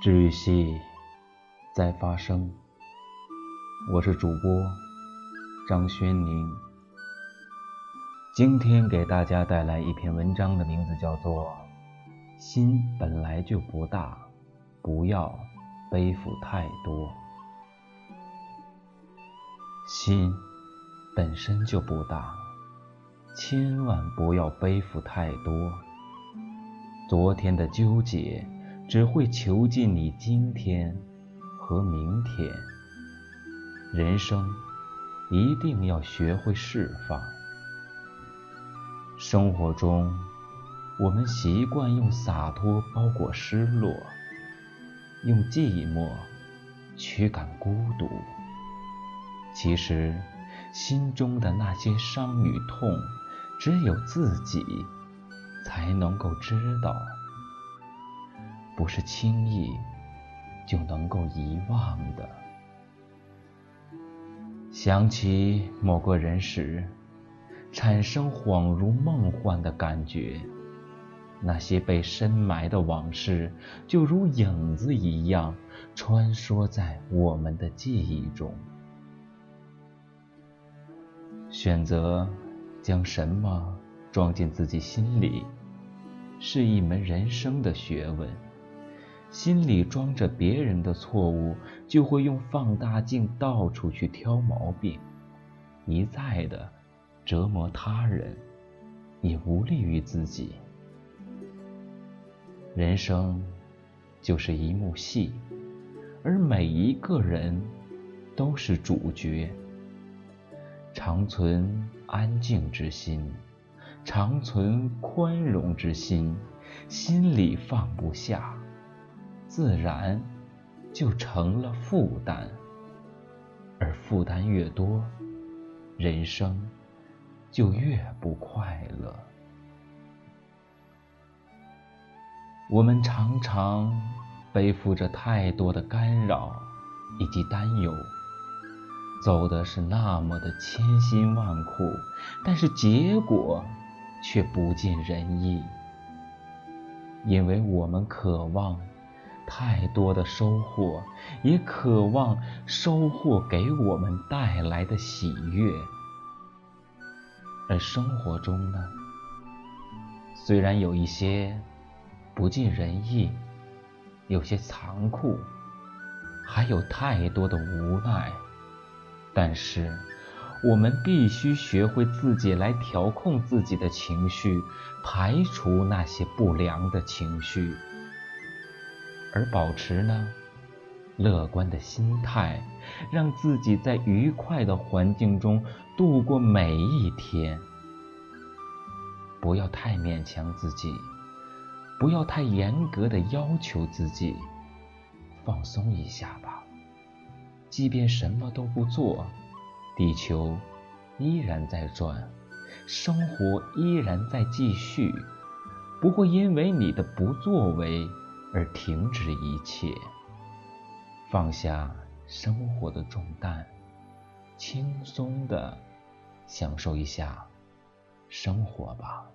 治愈系在发生，我是主播张轩宁。今天给大家带来一篇文章的名字叫做《心本来就不大，不要背负太多》。心本身就不大，千万不要背负太多。昨天的纠结只会囚禁你今天和明天。人生一定要学会释放。生活中，我们习惯用洒脱包裹失落，用寂寞驱赶孤独。其实，心中的那些伤与痛，只有自己。才能够知道，不是轻易就能够遗忘的。想起某个人时，产生恍如梦幻的感觉，那些被深埋的往事，就如影子一样穿梭在我们的记忆中。选择将什么？装进自己心里，是一门人生的学问。心里装着别人的错误，就会用放大镜到处去挑毛病，一再的折磨他人，也无利于自己。人生就是一幕戏，而每一个人都是主角。常存安静之心。常存宽容之心，心里放不下，自然就成了负担。而负担越多，人生就越不快乐。我们常常背负着太多的干扰以及担忧，走的是那么的千辛万苦，但是结果。却不尽人意，因为我们渴望太多的收获，也渴望收获给我们带来的喜悦。而生活中呢，虽然有一些不尽人意，有些残酷，还有太多的无奈，但是。我们必须学会自己来调控自己的情绪，排除那些不良的情绪，而保持呢乐观的心态，让自己在愉快的环境中度过每一天。不要太勉强自己，不要太严格的要求自己，放松一下吧。即便什么都不做。地球依然在转，生活依然在继续，不会因为你的不作为而停止一切。放下生活的重担，轻松的享受一下生活吧。